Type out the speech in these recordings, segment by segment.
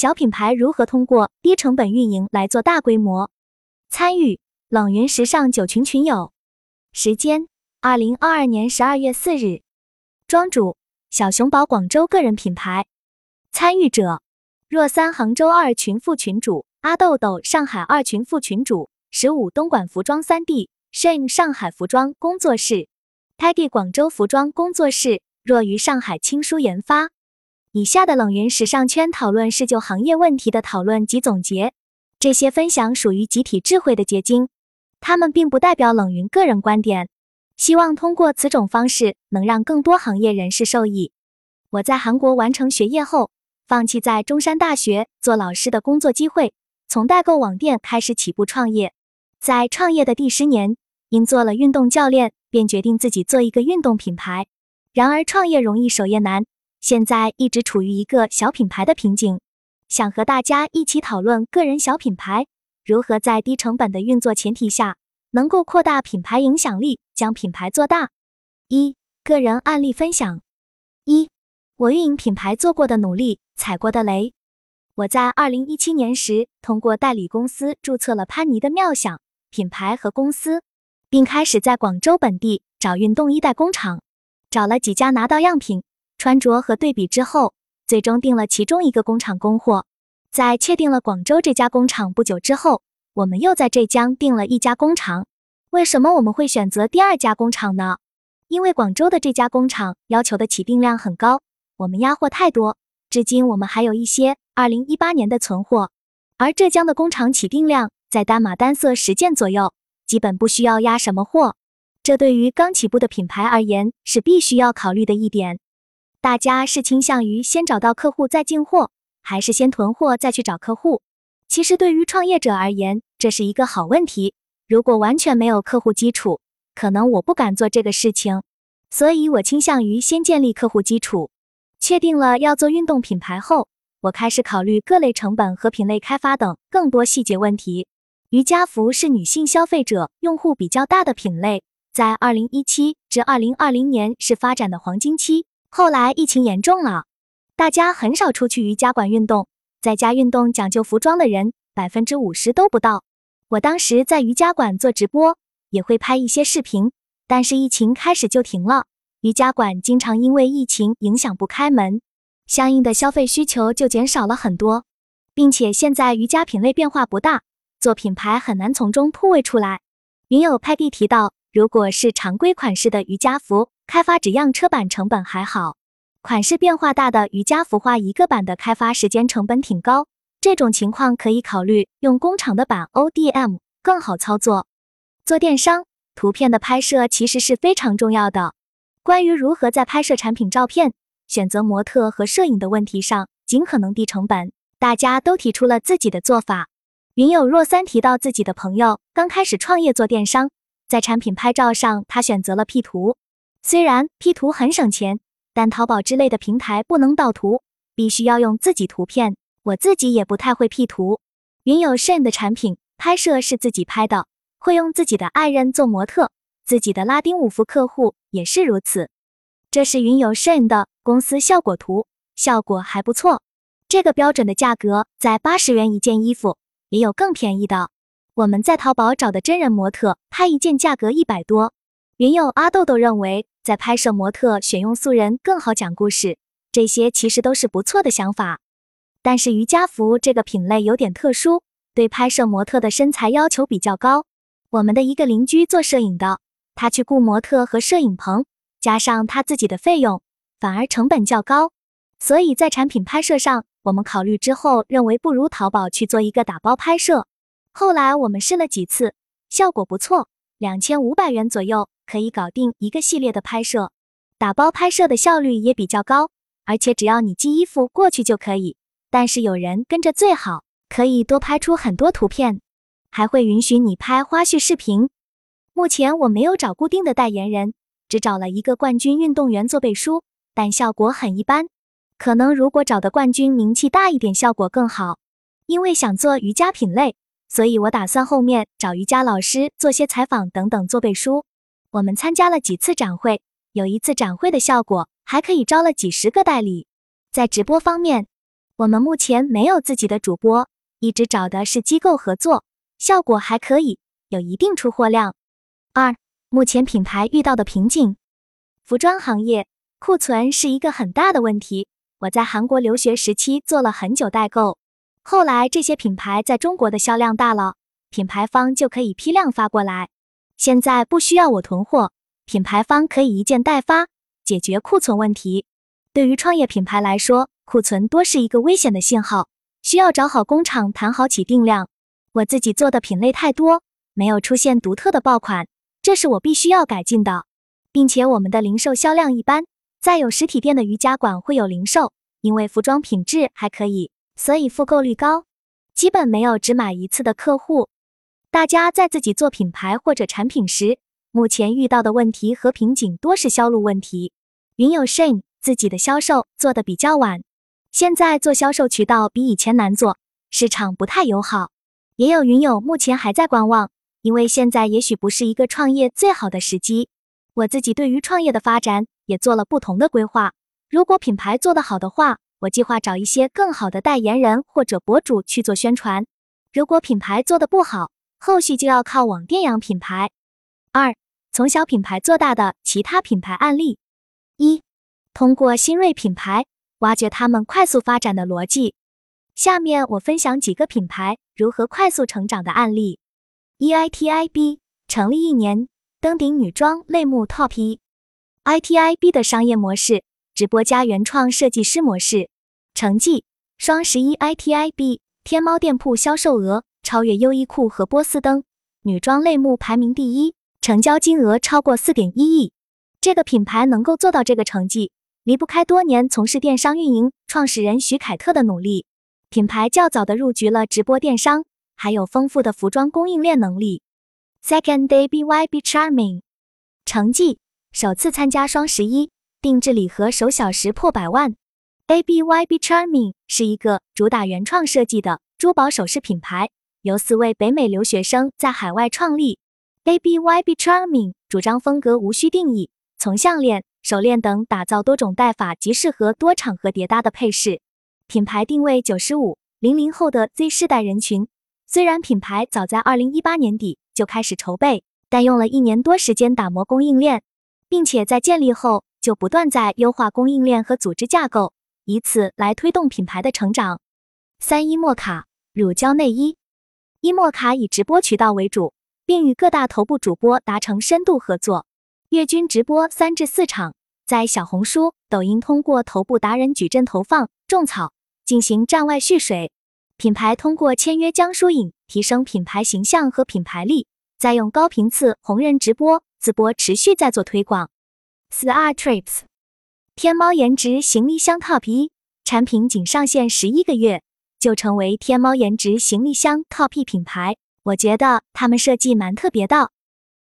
小品牌如何通过低成本运营来做大规模。参与冷云时尚九群群友，时间二零二二年十二月四日。庄主小熊宝广州个人品牌。参与者若三杭州二群副群主阿豆豆，上海二群副群主十五东莞服装三 D Shane 上海服装工作室，Teddy 广州服装工作室，若于上海青书研发。以下的冷云时尚圈讨论是就行业问题的讨论及总结，这些分享属于集体智慧的结晶，他们并不代表冷云个人观点。希望通过此种方式能让更多行业人士受益。我在韩国完成学业后，放弃在中山大学做老师的工作机会，从代购网店开始起步创业。在创业的第十年，因做了运动教练，便决定自己做一个运动品牌。然而创业容易，守业难。现在一直处于一个小品牌的瓶颈，想和大家一起讨论个人小品牌如何在低成本的运作前提下，能够扩大品牌影响力，将品牌做大。一个人案例分享：一我运营品牌做过的努力，踩过的雷。我在二零一七年时，通过代理公司注册了潘妮的妙想品牌和公司，并开始在广州本地找运动衣代工厂，找了几家拿到样品。穿着和对比之后，最终定了其中一个工厂供货。在确定了广州这家工厂不久之后，我们又在浙江定了一家工厂。为什么我们会选择第二家工厂呢？因为广州的这家工厂要求的起订量很高，我们压货太多，至今我们还有一些二零一八年的存货。而浙江的工厂起订量在单码单色十件左右，基本不需要压什么货。这对于刚起步的品牌而言是必须要考虑的一点。大家是倾向于先找到客户再进货，还是先囤货再去找客户？其实对于创业者而言，这是一个好问题。如果完全没有客户基础，可能我不敢做这个事情。所以我倾向于先建立客户基础。确定了要做运动品牌后，我开始考虑各类成本和品类开发等更多细节问题。瑜伽服是女性消费者用户比较大的品类，在二零一七至二零二零年是发展的黄金期。后来疫情严重了，大家很少出去瑜伽馆运动，在家运动讲究服装的人百分之五十都不到。我当时在瑜伽馆做直播，也会拍一些视频，但是疫情开始就停了，瑜伽馆经常因为疫情影响不开门，相应的消费需求就减少了很多，并且现在瑜伽品类变化不大，做品牌很难从中突围出来。云友 Peggy 提到，如果是常规款式的瑜伽服。开发纸样车版成本还好，款式变化大的瑜伽服花一个版的开发时间成本挺高。这种情况可以考虑用工厂的版 ODM 更好操作。做电商，图片的拍摄其实是非常重要的。关于如何在拍摄产品照片、选择模特和摄影的问题上尽可能低成本，大家都提出了自己的做法。云友若三提到自己的朋友刚开始创业做电商，在产品拍照上他选择了 P 图。虽然 P 图很省钱，但淘宝之类的平台不能盗图，必须要用自己图片。我自己也不太会 P 图。云友 Shane 的产品拍摄是自己拍的，会用自己的爱人做模特，自己的拉丁舞服客户也是如此。这是云友 Shane 的公司效果图，效果还不错。这个标准的价格在八十元一件衣服，也有更便宜的。我们在淘宝找的真人模特拍一件价格一百多。云友阿豆豆认为。在拍摄模特选用素人更好讲故事，这些其实都是不错的想法。但是瑜伽服这个品类有点特殊，对拍摄模特的身材要求比较高。我们的一个邻居做摄影的，他去雇模特和摄影棚，加上他自己的费用，反而成本较高。所以在产品拍摄上，我们考虑之后认为不如淘宝去做一个打包拍摄。后来我们试了几次，效果不错，两千五百元左右。可以搞定一个系列的拍摄，打包拍摄的效率也比较高，而且只要你寄衣服过去就可以。但是有人跟着最好，可以多拍出很多图片，还会允许你拍花絮视频。目前我没有找固定的代言人，只找了一个冠军运动员做背书，但效果很一般。可能如果找的冠军名气大一点，效果更好。因为想做瑜伽品类，所以我打算后面找瑜伽老师做些采访等等做背书。我们参加了几次展会，有一次展会的效果还可以招了几十个代理。在直播方面，我们目前没有自己的主播，一直找的是机构合作，效果还可以，有一定出货量。二，目前品牌遇到的瓶颈，服装行业库存是一个很大的问题。我在韩国留学时期做了很久代购，后来这些品牌在中国的销量大了，品牌方就可以批量发过来，现在不需要我囤货，品牌方可以一件代发，解决库存问题。对于创业品牌来说，库存多是一个危险的信号，需要找好工厂，谈好起定量。我自己做的品类太多，没有出现独特的爆款，这是我必须要改进的，并且我们的零售销量一般，在有实体店的瑜伽馆会有零售，因为服装品质还可以，所以复购率高，基本没有只买一次的客户。大家在自己做品牌或者产品时，目前遇到的问题和瓶颈多是销路问题。云有 Shane 自己的销售做的比较晚。现在做销售渠道比以前难做，市场不太友好。也有云友目前还在观望，因为现在也许不是一个创业最好的时机。我自己对于创业的发展也做了不同的规划。如果品牌做得好的话，我计划找一些更好的代言人或者博主去做宣传。如果品牌做得不好，后续就要靠网店养品牌。二，从小品牌做大的其他品牌案例。一，通过新锐品牌。挖掘他们快速发展的逻辑。下面我分享几个品牌如何快速成长的案例。EITIB 成立一年，登顶女装类目 TOP 一。ITIB 的商业模式：直播加原创设计师模式。成绩：双十一 ITIB 天猫店铺销售额超越优衣库和波司登，女装类目排名第一，成交金额超过四点一亿。这个品牌能够做到这个成绩。离不开多年从事电商运营创始人徐凯特的努力，品牌较早的入局了直播电商，还有丰富的服装供应链能力。Second day BYB Charming 成绩，首次参加双十一，定制礼盒首小时破百万。ABYB Charming 是一个主打原创设计的珠宝首饰品牌，由四位北美留学生在海外创立。ABYB Charming 主张风格无需定义，从项链。手链等打造多种戴法及适合多场合叠搭的配饰，品牌定位九十五零零后的 Z 世代人群。虽然品牌早在二零一八年底就开始筹备，但用了一年多时间打磨供应链，并且在建立后就不断在优化供应链和组织架构，以此来推动品牌的成长。三一莫卡乳胶内衣，伊莫卡以直播渠道为主，并与各大头部主播达成深度合作。月均直播三至四场，在小红书、抖音通过头部达人矩阵投放种草，进行站外蓄水。品牌通过签约江疏影，提升品牌形象和品牌力，再用高频次红人直播自播持续在做推广。四 R Trips 天猫颜值行李箱 Top 一产品仅上线十一个月，就成为天猫颜值行李箱 Top 品牌，我觉得他们设计蛮特别的。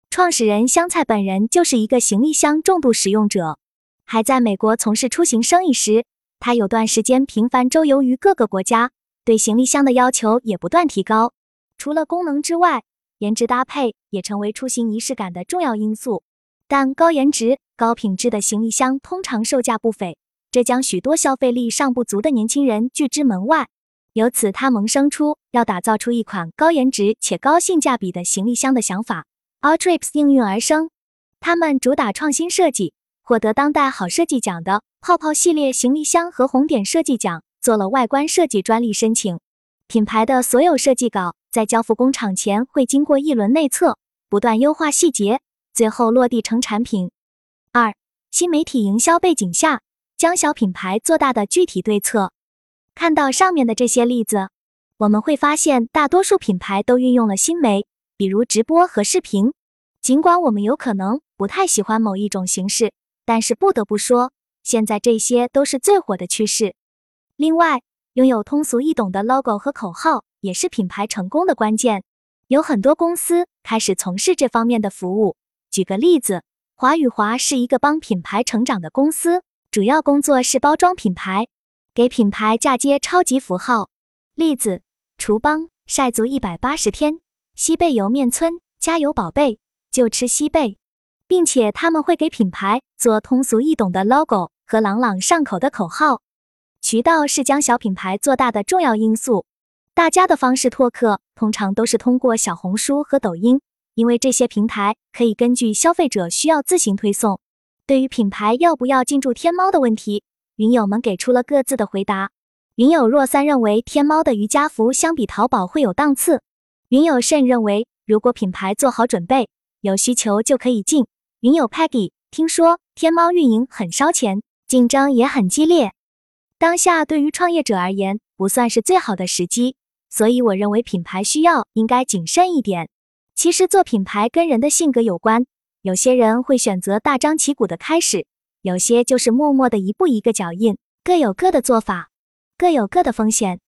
创始人香菜本人就是一个行李箱重度使用者，还在美国从事出行生意时，他有段时间频繁周游于各个国家，对行李箱的要求也不断提高。除了功能之外，颜值搭配也成为出行仪式感的重要因素。但高颜值、高品质的行李箱通常售价不菲，这将许多消费力尚不足的年轻人拒之门外。由此，他萌生出要打造出一款高颜值且高性价比的行李箱的想法。Alltrips 应运而生，他们主打创新设计，获得当代好设计奖的泡泡系列行李箱和红点设计奖，做了外观设计专利申请。品牌的所有设计稿在交付工厂前会经过一轮内测，不断优化细节，最后落地成产品。新媒体营销背景下将小品牌做大的具体对策。看到上面的这些例子，我们会发现大多数品牌都运用了新媒。比如直播和视频，尽管我们有可能不太喜欢某一种形式，但是不得不说，现在这些都是最火的趋势。另外，拥有通俗易懂的 logo 和口号也是品牌成功的关键。有很多公司开始从事这方面的服务。举个例子，华宇华是一个帮品牌成长的公司，主要工作是包装品牌，给品牌嫁接超级符号。例子：厨邦晒足一百八十天。西贝莜面村加油宝贝，就吃西贝，并且他们会给品牌做通俗易懂的 logo 和朗朗上口的口号。渠道是将小品牌做大的重要因素。大家的方式拓客通常都是通过小红书和抖音，因为这些平台可以根据消费者需要自行推送。对于品牌要不要进驻天猫的问题，云友们给出了各自的回答。云友若三认为天猫的瑜伽服相比淘宝会有档次。云友慎认为，如果品牌做好准备，有需求就可以进。云友 Peggy 听说天猫运营很烧钱，竞争也很激烈。当下对于创业者而言，不算是最好的时机，所以我认为品牌需要应该谨慎一点。其实做品牌跟人的性格有关，有些人会选择大张旗鼓的开始，有些就是默默的一步一个脚印，各有各的做法，各有各的风险。